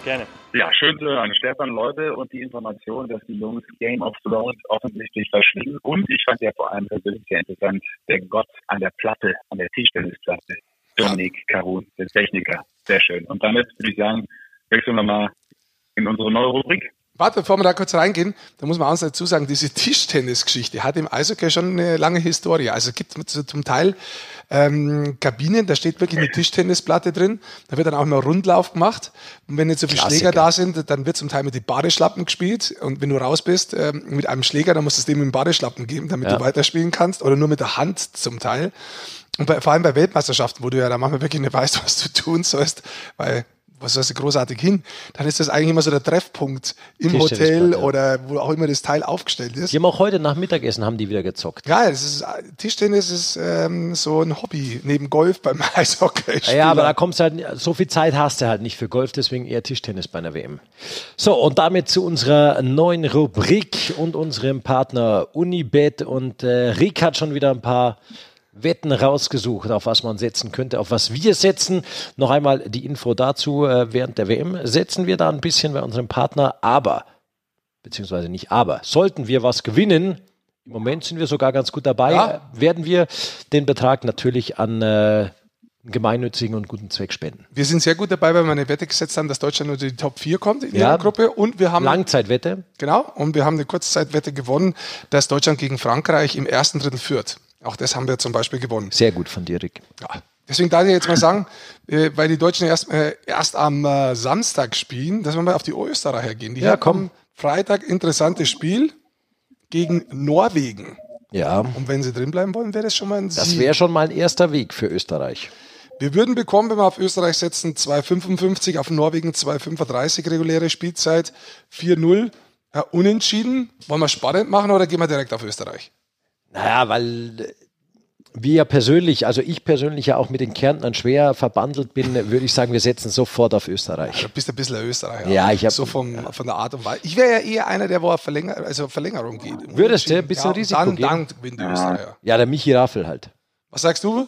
Gerne. Ja, schön zu hören. Stefan, Leute, und die Information, dass die Jungs Game of Thrones offensichtlich verschlingen. Und ich fand ja vor allem persönlich sehr interessant, der Gott an der Platte, an der Tischtennisplatte, Dominik Karun, der Techniker. Sehr schön. Und damit würde ich sagen, wechseln wir mal in unsere neue Rubrik. Warte, bevor wir da kurz reingehen, da muss man auch dazu sagen, diese Tischtennis-Geschichte hat im Eishockey schon eine lange Historie. Also es gibt zum Teil ähm, Kabinen, da steht wirklich eine Tischtennisplatte drin. Da wird dann auch mal Rundlauf gemacht. Und wenn jetzt so viele Klassiker. Schläger da sind, dann wird zum Teil mit den Badeschlappen gespielt. Und wenn du raus bist ähm, mit einem Schläger, dann musst du es dem mit dem Badeschlappen geben, damit ja. du weiterspielen kannst. Oder nur mit der Hand zum Teil. Und bei, vor allem bei Weltmeisterschaften, wo du ja da manchmal wirklich nicht weißt, was du tun sollst, weil was weiß ich, großartig hin, dann ist das eigentlich immer so der Treffpunkt im Hotel oder wo auch immer das Teil aufgestellt ist. Die haben auch heute nach Mittagessen haben die wieder gezockt. Ja, das ist, Tischtennis ist ähm, so ein Hobby neben Golf beim Eishockey. Ja, aber da kommst du halt, so viel Zeit hast du halt nicht für Golf, deswegen eher Tischtennis bei einer WM. So, und damit zu unserer neuen Rubrik und unserem Partner Unibet und äh, Rick hat schon wieder ein paar Wetten rausgesucht, auf was man setzen könnte, auf was wir setzen. Noch einmal die Info dazu. Äh, während der WM setzen wir da ein bisschen bei unserem Partner, aber, beziehungsweise nicht aber, sollten wir was gewinnen, im Moment sind wir sogar ganz gut dabei, ja. werden wir den Betrag natürlich an äh, gemeinnützigen und guten Zweck spenden. Wir sind sehr gut dabei, weil wir eine Wette gesetzt haben, dass Deutschland unter die Top 4 kommt in ja, ihrer Gruppe. Und wir haben. Langzeitwette. Genau. Und wir haben eine Kurzzeitwette gewonnen, dass Deutschland gegen Frankreich im ersten Drittel führt. Auch das haben wir zum Beispiel gewonnen. Sehr gut von dir, Rick. Ja. Deswegen darf ich jetzt mal sagen, äh, weil die Deutschen erst, äh, erst am äh, Samstag spielen, dass wir mal auf die Österreicher gehen. Die ja, komm. Freitag interessantes Spiel gegen Norwegen. Ja, Und wenn sie drin bleiben wollen, wäre das schon mal ein das Sieg. wäre schon mal ein erster Weg für Österreich. Wir würden bekommen, wenn wir auf Österreich setzen, 2,55, auf Norwegen 2,35 reguläre Spielzeit, 4-0. Ja, unentschieden. Wollen wir spannend machen oder gehen wir direkt auf Österreich? Naja, weil äh, wir ja persönlich, also ich persönlich ja auch mit den Kärntnern schwer verbandelt bin, würde ich sagen, wir setzen sofort auf Österreich. Du bist ein bisschen ein Österreicher. Ja, ich hab- So vom, von der Art und Weise. Ich wäre ja eher einer, der wo auf Verlänger, also Verlängerung geht. Würdest du ein bisschen ja, Risiko dann, gehen? Dann gewinnt die Österreicher. Ja, der Michi Raffel halt. Was sagst du?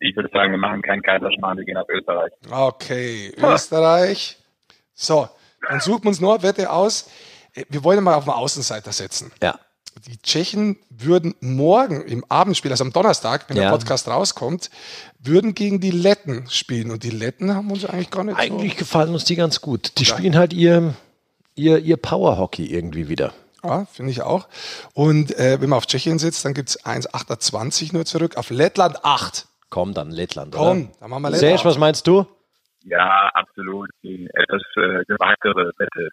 Ich würde sagen, wir machen keinen Kaiserschmarrn, wir gehen auf Österreich. Okay, Österreich. So, dann suchen wir uns noch Wette aus. Äh, Wir wollen mal auf den Außenseiter setzen. Ja. Die Tschechen würden morgen im Abendspiel, also am Donnerstag, wenn Ja. der Podcast rauskommt, würden gegen die Letten spielen. Und die Letten haben uns eigentlich gar nicht Eigentlich gefallen uns die ganz gut. Die spielen halt ihr, ihr, ihr Power-Hockey irgendwie wieder. so. Ja, finde ich auch. Und äh, wenn man auf Tschechien sitzt, dann gibt es 1,28 nur zurück. Auf Lettland 8. Komm dann, Lettland, Komm, oder? dann machen wir Lettland. Serge, was meinst du? Ja, absolut. Die etwas äh, gewagtere Wette.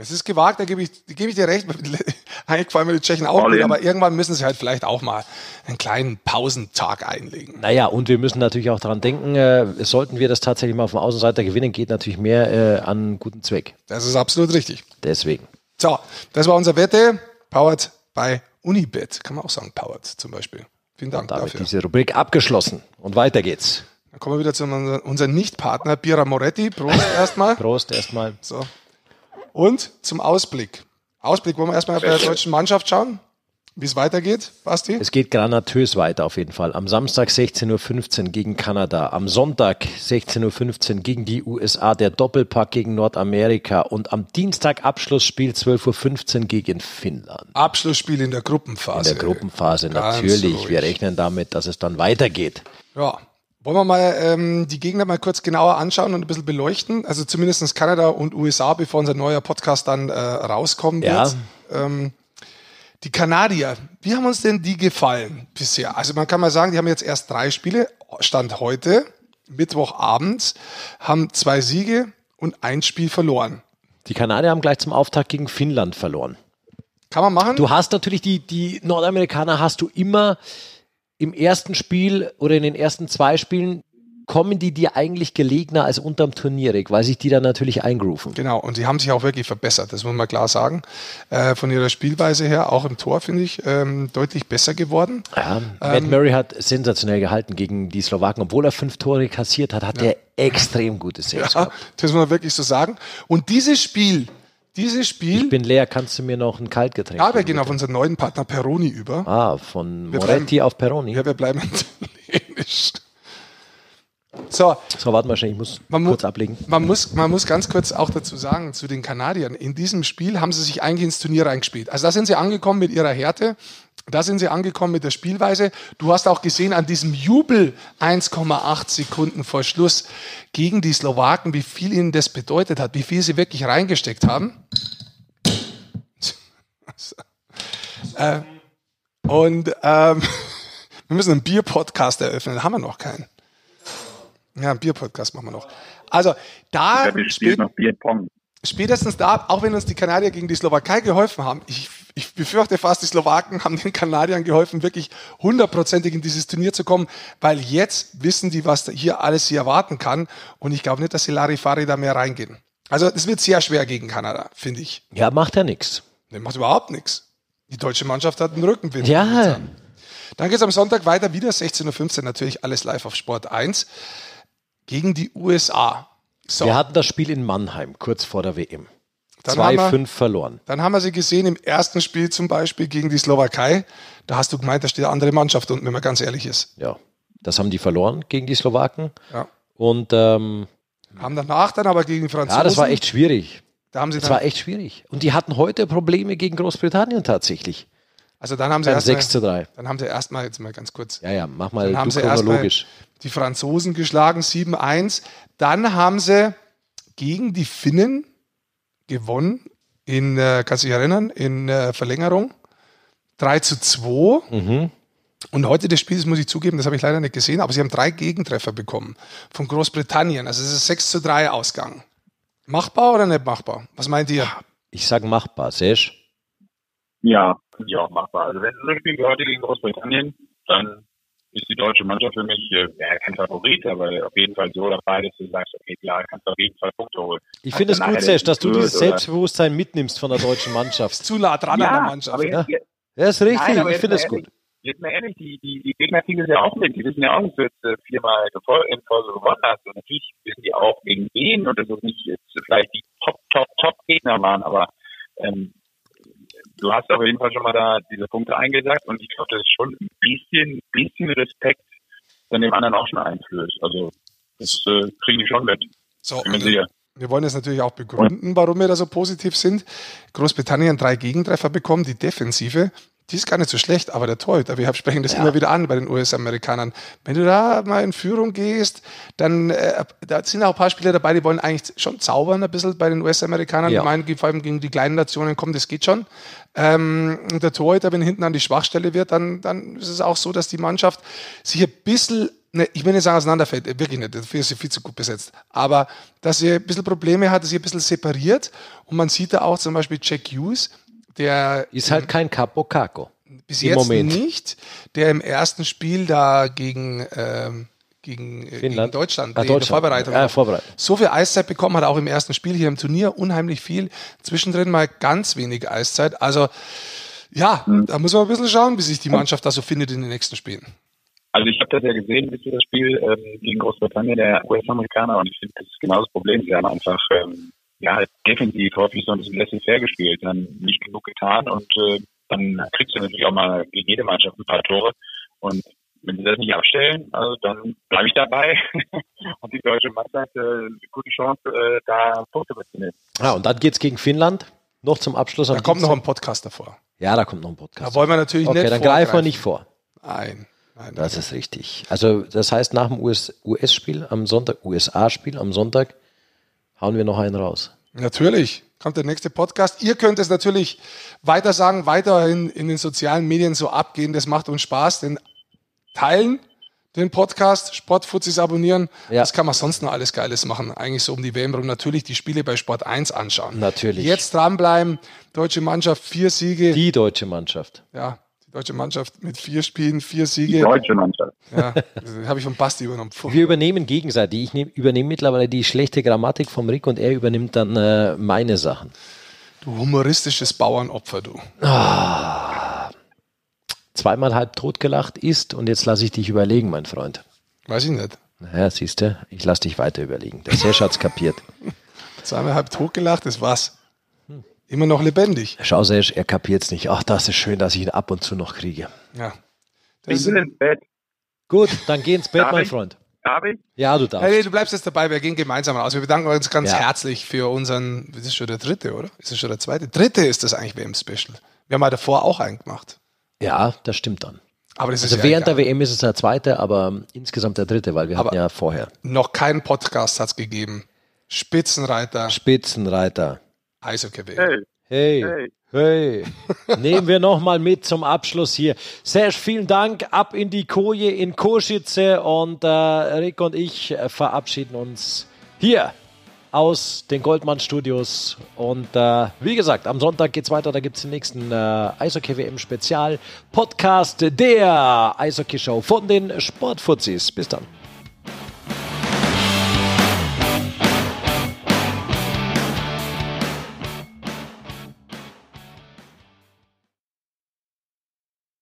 Es ist gewagt, da gebe ich, da gebe ich dir recht. Eigentlich gefallen mir die Tschechen auch gut, aber irgendwann müssen sie halt vielleicht auch mal einen kleinen Pausentag einlegen. Naja, und wir müssen natürlich auch daran denken, äh, sollten wir das tatsächlich mal auf dem Außenseiter gewinnen, geht natürlich mehr äh, an guten Zweck. Das ist absolut richtig. Deswegen. So, das war unsere Wette. Powered bei Unibet. Kann man auch sagen, powered zum Beispiel. Vielen Dank Damit dafür. diese Rubrik abgeschlossen. Und weiter geht's. Dann kommen wir wieder zu unserem unserem Nicht-Partner, Bira Moretti. Prost erstmal. Prost erstmal. So. Und zum Ausblick. Ausblick, wollen wir erstmal bei der deutschen Mannschaft schauen, wie es weitergeht, Basti? Es geht granatös weiter auf jeden Fall. Am Samstag 16.15 Uhr gegen Kanada, am Sonntag 16.15 Uhr gegen die USA, der Doppelpack gegen Nordamerika und am Dienstag Abschlussspiel 12.15 Uhr gegen Finnland. Abschlussspiel in der In Gruppenphase. der Gruppenphase Ganz natürlich. ruhig. Wir rechnen damit, dass es dann weitergeht. Ja. Wollen wir mal ähm, die Gegner mal kurz genauer anschauen und ein bisschen beleuchten? Also zumindest Kanada und USA, bevor unser neuer Podcast dann äh, rauskommen Ja. wird. Ähm, die Kanadier, wie haben uns denn die gefallen bisher? Also man kann mal sagen, die haben jetzt erst drei Spiele, Stand heute, Mittwochabend, haben zwei Siege und ein Spiel verloren. Die Kanadier haben gleich zum Auftakt gegen Finnland verloren. Kann man machen? Du hast natürlich die, die Nordamerikaner hast du immer im ersten Spiel oder in den ersten zwei Spielen kommen die dir eigentlich gelegener als unterm Turnierig, weil sich die dann natürlich eingrooven. Genau, und sie haben sich auch wirklich verbessert, das muss man klar sagen. Äh, von ihrer Spielweise her, auch im Tor, finde ich, ähm, deutlich besser geworden. Ja, Matt Murray hat sensationell gehalten gegen die Slowaken. Obwohl er fünf Tore kassiert hat, hat er extrem gute Saves Ja, gehabt. das muss man wirklich so sagen. Und dieses Spiel, dieses Spiel, Ich bin leer, kannst du mir noch ein Kaltgetränk ja, wir gehen auf bitte? unseren neuen Partner Peroni über. Ah, von Wir Moretti auf Peroni. Ja, wir bleiben italienisch. So, So, warte mal schnell, ich muss Man mu- kurz ablegen. man muss, man muss ganz kurz auch dazu sagen, zu den Kanadiern, in diesem Spiel haben sie sich eigentlich ins Turnier reingespielt. Also da sind sie angekommen mit ihrer Härte, da sind sie angekommen mit der Spielweise. Du hast auch gesehen an diesem Jubel 1,8 Sekunden vor Schluss gegen die Slowaken, wie viel ihnen das bedeutet hat, wie viel sie wirklich reingesteckt haben. äh, und ähm, wir müssen einen Bier-Podcast eröffnen, haben wir noch keinen. Ja, einen Bier-Podcast machen wir noch. Also da Ja, wir spielen spät, noch Bierpong. spätestens da, auch wenn uns die Kanadier gegen die Slowakei geholfen haben, ich, ich befürchte fast, die Slowaken haben den Kanadiern geholfen, wirklich hundertprozentig in dieses Turnier zu kommen, weil jetzt wissen die, was hier alles sie erwarten kann. Und ich glaube nicht, dass die Larifari da mehr reingehen. Also es wird sehr schwer gegen Kanada, finde ich. Ja, macht ja nichts. Der macht überhaupt nichts. Die deutsche Mannschaft hat einen Rückenwind. Ja, Dann geht es am Sonntag weiter, wieder 16.15 Uhr, natürlich alles live auf Sport 1, gegen die USA. So, wir hatten das Spiel in Mannheim, kurz vor der WM. Dann haben wir- 2-5 verloren. dann haben wir sie gesehen im ersten Spiel zum Beispiel gegen die Slowakei. Da hast du gemeint, da steht eine andere Mannschaft unten, wenn man ganz ehrlich ist. Ja, das haben die verloren gegen die Slowaken. Ja. Und ähm, Haben danach dann aber gegen die Franzosen. ja, das war echt schwierig. Da Das war echt schwierig. Und die hatten heute Probleme gegen Großbritannien tatsächlich. Also dann haben sie erstmal, 6 zu 3. dann haben sie erstmal, jetzt mal ganz kurz, Ja, ja, mach mal dann haben sie erstmal chronologisch. die Franzosen geschlagen, 7-1. Dann haben sie gegen die Finnen gewonnen, in, äh, kannst du dich erinnern, in äh, Verlängerung. 3 zu 2. Mhm. Und heute des Spiels, muss ich zugeben, das habe ich leider nicht gesehen, aber sie haben drei Gegentreffer bekommen von Großbritannien. Also es ist 6 zu 3 Ausgang. Machbar oder nicht machbar? Was meint ihr? Ich sage machbar, Sesh. Ja, finde ich auch machbar. Also wenn wir spielen heute gegen Großbritannien, dann ist die deutsche Mannschaft für mich äh, ja, kein Favorit, aber auf jeden Fall so dabei, dass du sagst, okay, klar, kannst du auf jeden Fall Punkte holen. Ich finde es gut, Sesh, dass du dieses Selbstbewusstsein mitnimmst von der deutschen Mannschaft. Ist zu nah dran ja, an der Mannschaft. Aber ne? jetzt, Ja, ist richtig, Nein, aber ich finde es gut. ehrlich, Jetzt mal ehrlich, die, die, die Gegner kriegen das ja auch mit. Die wissen ja auch, dass du jetzt äh, viermal in Folge gewonnen hast. Und natürlich wissen die auch gegen wen und dass es nicht jetzt vielleicht die Top, Top, Top Gegner waren, aber ähm, du hast auf jeden Fall schon mal da diese Punkte eingesagt und ich glaube, das ist schon ein bisschen, bisschen Respekt dann dem anderen auch schon einflößt. Also das äh, kriegen die schon mit. So, wir wollen jetzt natürlich auch begründen, warum wir da so positiv sind. Großbritannien drei Gegentreffer bekommen, die Defensive. Die ist gar nicht so schlecht, aber der Torhüter, wir sprechen das immer wieder an bei den US-Amerikanern. Wenn du da mal in Führung gehst, dann äh, da sind auch ein paar Spieler dabei, die wollen eigentlich schon zaubern ein bisschen bei den US-Amerikanern. Ja. Die meinen, vor allem gegen die kleinen Nationen kommen, das geht schon. Ähm, der Torhüter, wenn hinten an die Schwachstelle wird, dann, dann ist es auch so, dass die Mannschaft sich ein bisschen, ne, ich will nicht sagen auseinanderfällt, äh, wirklich nicht, dafür ist sie viel zu gut besetzt, aber dass sie ein bisschen Probleme hat, dass sie ein bisschen separiert und man sieht da auch zum Beispiel Jack Hughes, der Ist halt kein Capo Caco. bis jetzt Moment. nicht, der im ersten Spiel da gegen, ähm, gegen, äh, gegen? Deutschland, Ah, Deutschland. Vorbereitung, Ja, Vorbereitung. so viel Eiszeit bekommen hat, auch im ersten Spiel hier im Turnier, unheimlich viel. Zwischendrin mal ganz wenig Eiszeit. Also ja, da muss man ein bisschen schauen, wie sich die Mannschaft da so findet in den nächsten Spielen. Also ich habe das ja gesehen, bis zu das Spiel ähm, gegen Großbritannien, der US-Amerikaner, und ich finde, das ist genau das Problem. Sie haben einfach ähm, ja defensiv häufig so ein bisschen laissez-faire gespielt, dann nicht genug getan und äh, dann kriegst du natürlich auch mal gegen jede Mannschaft ein paar Tore. Und wenn sie das nicht abstellen, also dann bleibe ich dabei und die deutsche Mannschaft äh, eine gute Chance, äh, da Punkte mitzunehmen. Ja, und dann geht's gegen Finnland. Noch zum Abschluss. am Da kommt noch ein Podcast davor. Ja, da kommt noch ein Podcast. Da wollen wir natürlich okay, nicht dann greifen wir nicht vor. Nein, nein. Das ist richtig. Also das heißt, nach dem US US-Spiel am Sonntag, USA-Spiel am Sonntag, hauen wir noch einen raus. Natürlich. Kommt der nächste Podcast. Ihr könnt es natürlich weiter sagen, weiterhin in den sozialen Medien so abgehen. Das macht uns Spaß. Den teilen den Podcast, Sportfuzis abonnieren. Ja. Das kann man sonst noch alles Geiles machen. Eigentlich so um die WM rum. Natürlich die Spiele bei Sport 1 anschauen. Natürlich. Jetzt dranbleiben. Deutsche Mannschaft, vier Siege. Die deutsche Mannschaft. ja, die deutsche Mannschaft mit vier Spielen, vier Die Siege. deutsche Mannschaft. Ja, das habe ich von Basti übernommen. Puh. Wir übernehmen gegenseitig. Ich nehm, übernehme mittlerweile die schlechte Grammatik vom Rick und er übernimmt dann äh, meine Sachen. Du humoristisches Bauernopfer, du. Zweimal halb tot gelacht ist und jetzt lasse ich dich überlegen, mein Freund. Weiß ich nicht. Naja, siehst du, ich lasse dich weiter überlegen. Der Sesh hat's kapiert. Zweimal halb totgelacht, das war's. Immer noch lebendig. Schau, Sesh, er kapiert's nicht. Ach, das ist schön, dass ich ihn ab und zu noch kriege. Ja. Das Ich will ins Bett. Gut, dann geh ins Bett, mein? Freund. Darf ich? Ja, du darfst. Hey, nee, du bleibst jetzt dabei, wir gehen gemeinsam raus. Wir bedanken uns ganz Ja. herzlich für unseren, das ist schon der dritte, oder? Ist das schon der zweite? Dritte ist das eigentlich WM-Special. Wir haben ja davor auch einen gemacht. Ja, das stimmt dann. Aber das ist Also ja während egal. der WM ist es der zweite, aber insgesamt der dritte, weil wir hatten Aber- ja vorher. Noch keinen Podcast hat's gegeben. Spitzenreiter, Spitzenreiter. Eishockey-WM. Hey, Hey, hey. hey. Nehmen wir nochmal mit zum Abschluss hier. Serge, vielen Dank. Ab in die Koje in Koschitze und äh, Rick und ich äh, verabschieden uns hier aus den Goldmann Studios. Und äh, wie gesagt, am Sonntag geht's weiter. Da gibt's den nächsten äh, Eishockey WM Spezial Podcast der Eishockey Show von den Sportfuzis. Bis dann.